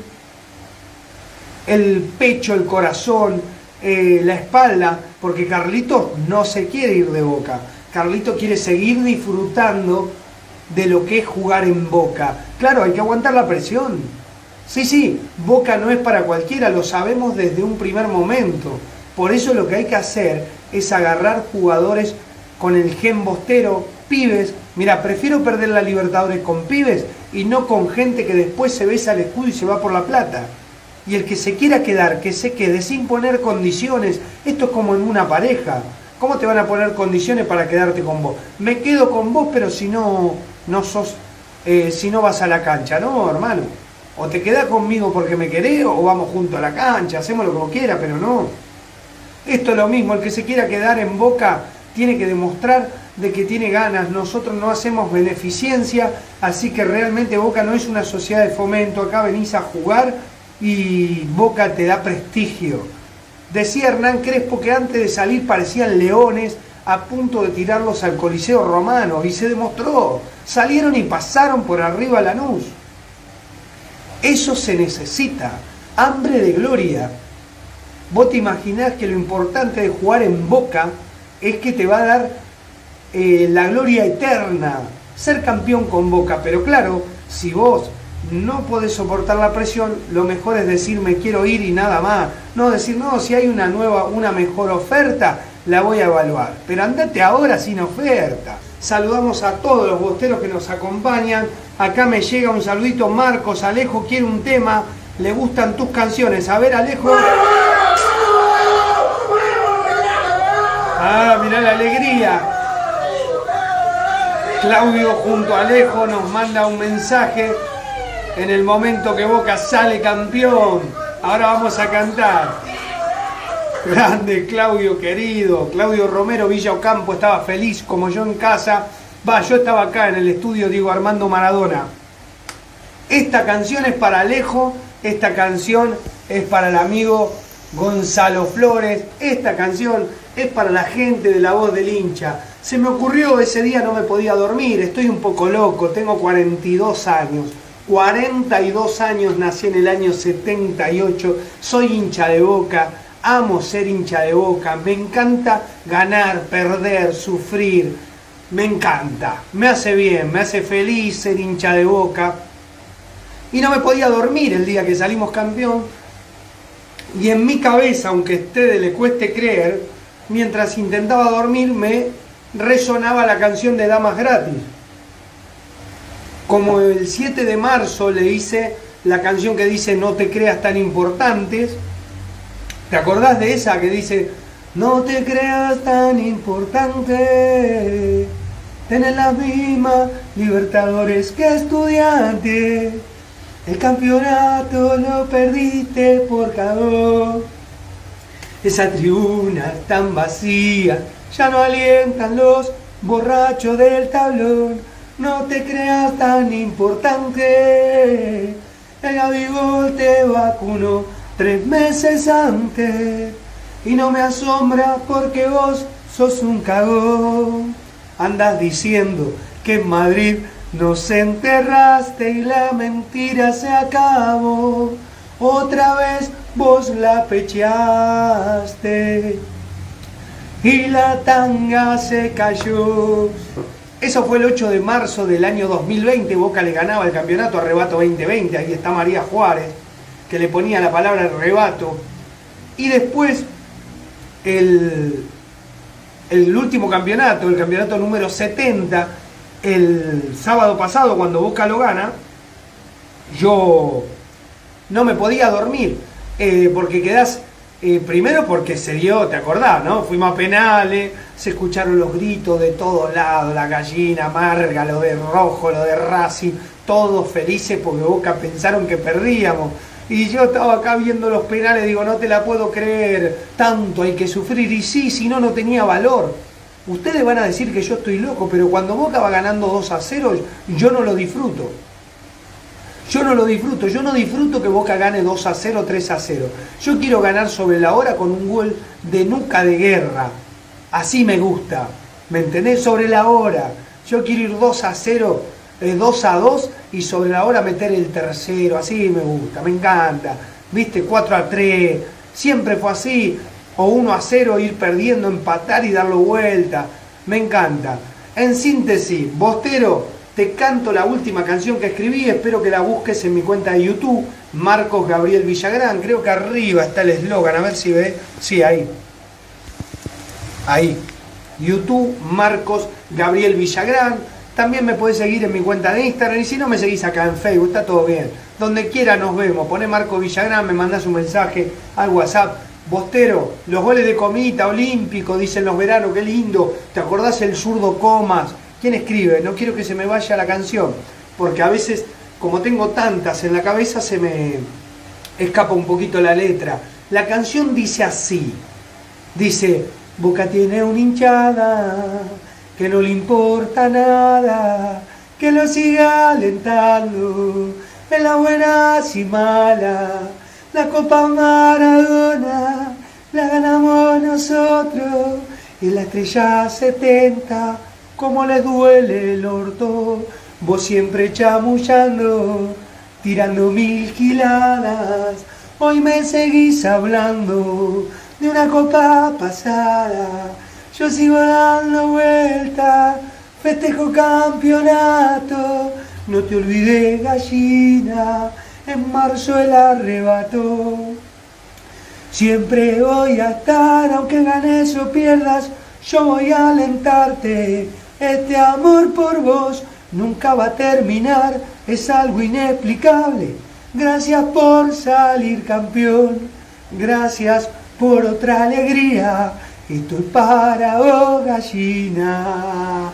el pecho, el corazón, eh, la espalda, porque Carlitos no se quiere ir de boca. Carlito quiere seguir disfrutando de lo que es jugar en Boca. Claro, hay que aguantar la presión. Sí, sí, Boca no es para cualquiera, lo sabemos desde un primer momento. Por eso lo que hay que hacer es agarrar jugadores con el gen bostero, pibes. Mira, prefiero perder la Libertadores con pibes y no con gente que después se besa el escudo y se va por la plata. Y el que se quiera quedar, que se quede sin poner condiciones. Esto es como en una pareja. ¿Cómo te van a poner condiciones para quedarte con vos? Me quedo con vos, pero si no, no sos, eh, si no vas a la cancha, no, hermano. O te quedás conmigo porque me querés, o vamos juntos a la cancha, hacemos lo que vos quieras, pero no. Esto es lo mismo, el que se quiera quedar en boca tiene que demostrar de que tiene ganas. Nosotros no hacemos beneficencia, así que realmente Boca no es una sociedad de fomento. Acá venís a jugar y Boca te da prestigio. Decía Hernán Crespo que antes de salir parecían leones a punto de tirarlos al Coliseo Romano y se demostró. Salieron y pasaron por arriba Lanús. Eso se necesita. Hambre de gloria. Vos te imaginás que lo importante de jugar en Boca es que te va a dar eh, la gloria eterna, ser campeón con Boca. Pero claro, si vos no podés soportar la presión, lo mejor es decir me quiero ir y nada más. No decir, no, si hay una nueva, una mejor oferta, la voy a evaluar. Pero andate ahora sin oferta. Saludamos a todos los bosteros que nos acompañan. Acá me llega un saludito, Marcos, Alejo quiere un tema. Le gustan tus canciones. A ver, Alejo. Ah, mirá la alegría. Claudio junto a Alejo nos manda un mensaje en el momento que Boca sale campeón. Ahora vamos a cantar. Grande Claudio querido. Claudio Romero Villa Ocampo estaba feliz como yo en casa. Va, yo estaba acá en el estudio Diego Armando Maradona. Esta canción es para Alejo, esta canción es para el amigo Gonzalo Flores, esta canción es para la gente de la voz del hincha. Se me ocurrió ese día, no me podía dormir, estoy un poco loco, tengo 42 años. 42 años, nací en el año 78, soy hincha de boca, amo ser hincha de boca, me encanta ganar, perder, sufrir, me encanta, me hace bien, me hace feliz ser hincha de boca. Y no me podía dormir el día que salimos campeón. Y en mi cabeza, aunque a ustedes le cueste creer, mientras intentaba dormir me resonaba la canción de Damas Gratis. Como el 7 de marzo le hice la canción que dice No te creas tan importantes. ¿Te acordás de esa que dice No te creas tan importante? Tener las mismas libertadores que estudiantes. El campeonato lo perdiste por cagón. Esa tribuna tan vacía, ya no alientan los borrachos del tablón. No te creas tan importante. El Gabigol te vacunó tres meses antes. Y no me asombra porque vos sos un cagón. Andas diciendo que en Madrid nos enterraste y la mentira se acabó. Otra vez vos la pecheaste y la tanga se cayó. Eso fue el 8 de marzo del año 2020. Boca le ganaba el campeonato a Rebato 2020. Ahí está María Juárez, que le ponía la palabra rebato. Y después, el, último campeonato, el campeonato número 70, el sábado pasado, cuando Boca lo gana, yo no me podía dormir, eh, porque quedás, primero porque se dio, te acordás, ¿no? Fuimos a penales, se escucharon los gritos de todos lados, la gallina amarga, lo de rojo, lo de Racing, todos felices porque Boca pensaron que perdíamos. Y yo estaba acá viendo los penales, digo, no te la puedo creer, tanto hay que sufrir. Y sí, si no, no tenía valor. Ustedes van a decir que yo estoy loco, pero cuando Boca va ganando 2 a 0, yo no lo disfruto. Yo no lo disfruto, yo no disfruto que Boca gane 2 a 0, 3 a 0. Yo quiero ganar sobre la hora con un gol de nuca de guerra. Así me gusta. ¿Me entendés? Sobre la hora. Yo quiero ir 2 a 0, 2 a 2 y sobre la hora meter el tercero. Así me gusta, me encanta. ¿Viste? 4 a 3. Siempre fue así. O 1 a 0, ir perdiendo, empatar y darlo vuelta. Me encanta. En síntesis, Bostero, te canto la última canción que escribí, espero que la busques en mi cuenta de YouTube, Marcos Gabriel Villagrán, creo que arriba está el eslogan, a ver si ve, sí, ahí, ahí, YouTube, Marcos Gabriel Villagrán, también me puedes seguir en mi cuenta de Instagram y si no me seguís acá en Facebook, está todo bien, donde quiera nos vemos, poné Marcos Villagrán, me mandás un mensaje al WhatsApp, Bostero, los goles de comita, olímpico, dicen los veranos, qué lindo, ¿te acordás el zurdo Comas? ¿Quién escribe? No quiero que se me vaya la canción, porque a veces, como tengo tantas en la cabeza, se me escapa un poquito la letra. La canción dice así, dice, Boca tiene una hinchada, que no le importa nada, que lo siga alentando, en las buenas y malas, la Copa Maradona, la ganamos nosotros, y la estrella 70 como le duele el orto, vos siempre chamullando, tirando mil giladas, hoy me seguís hablando de una copa pasada, yo sigo dando vuelta, festejo campeonato, no te olvides gallina, en marzo el arrebato. Siempre voy a estar, aunque ganes o pierdas, yo voy a alentarte este amor por vos nunca va a terminar, es algo inexplicable. Gracias por salir campeón, gracias por otra alegría. Estoy para vos, gallina.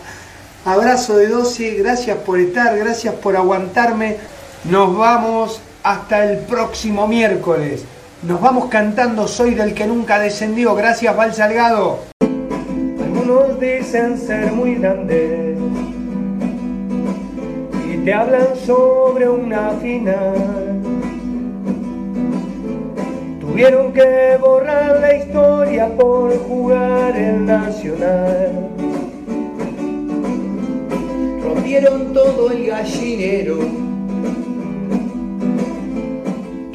Abrazo de 12, gracias por estar, gracias por aguantarme. Nos vamos hasta el próximo miércoles. Nos vamos cantando Soy del que nunca descendió. Gracias, Val Salgado. Algunos dicen ser muy grandes y te hablan sobre una final. Tuvieron que borrar la historia por jugar el Nacional. Rompieron todo el gallinero.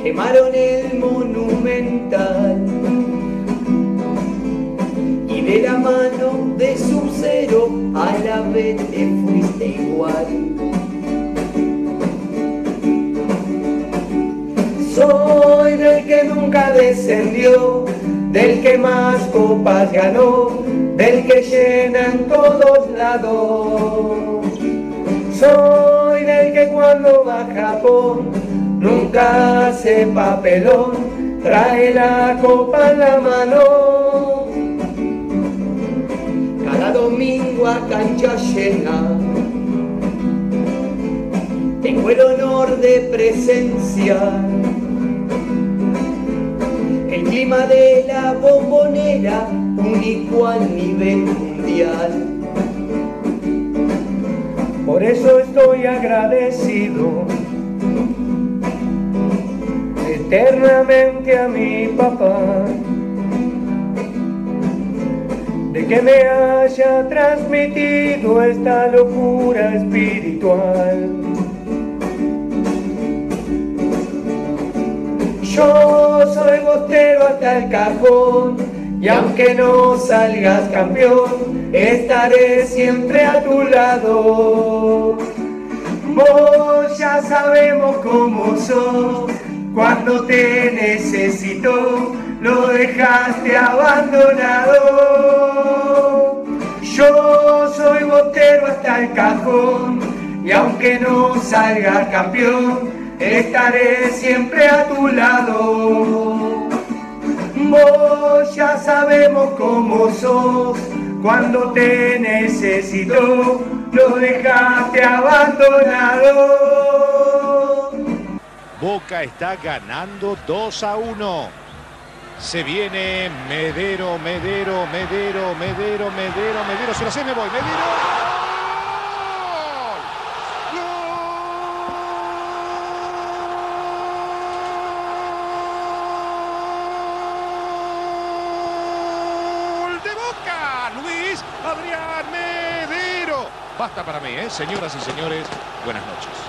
Quemaron el monumental. De la mano de su cero a la vez te fuiste igual. Soy del que nunca descendió, del que más copas ganó, del que llena en todos lados. Soy del que cuando va a Japón nunca hace papelón, trae la copa en la mano. Domingo a cancha llena tengo el honor de presenciar el clima de la bombonera, único a nivel mundial. Por eso estoy agradecido eternamente a mi papá de que me haya transmitido esta locura espiritual. Yo soy bostero hasta el cajón y aunque no salgas campeón, estaré siempre a tu lado. Vos ya sabemos cómo sos, cuando te necesito, lo dejaste abandonado. Yo soy botero hasta el cajón y aunque no salga campeón, estaré siempre a tu lado. Vos ya sabemos cómo sos, cuando te necesito, lo dejaste abandonado. Boca está ganando 2 a 1. Se viene Medero, Medero, Medero, Medero, Medero, Medero. Se lo sé, me voy. Medero. Adrián Medero. Basta para mí, ¿eh? Señoras y señores, buenas noches.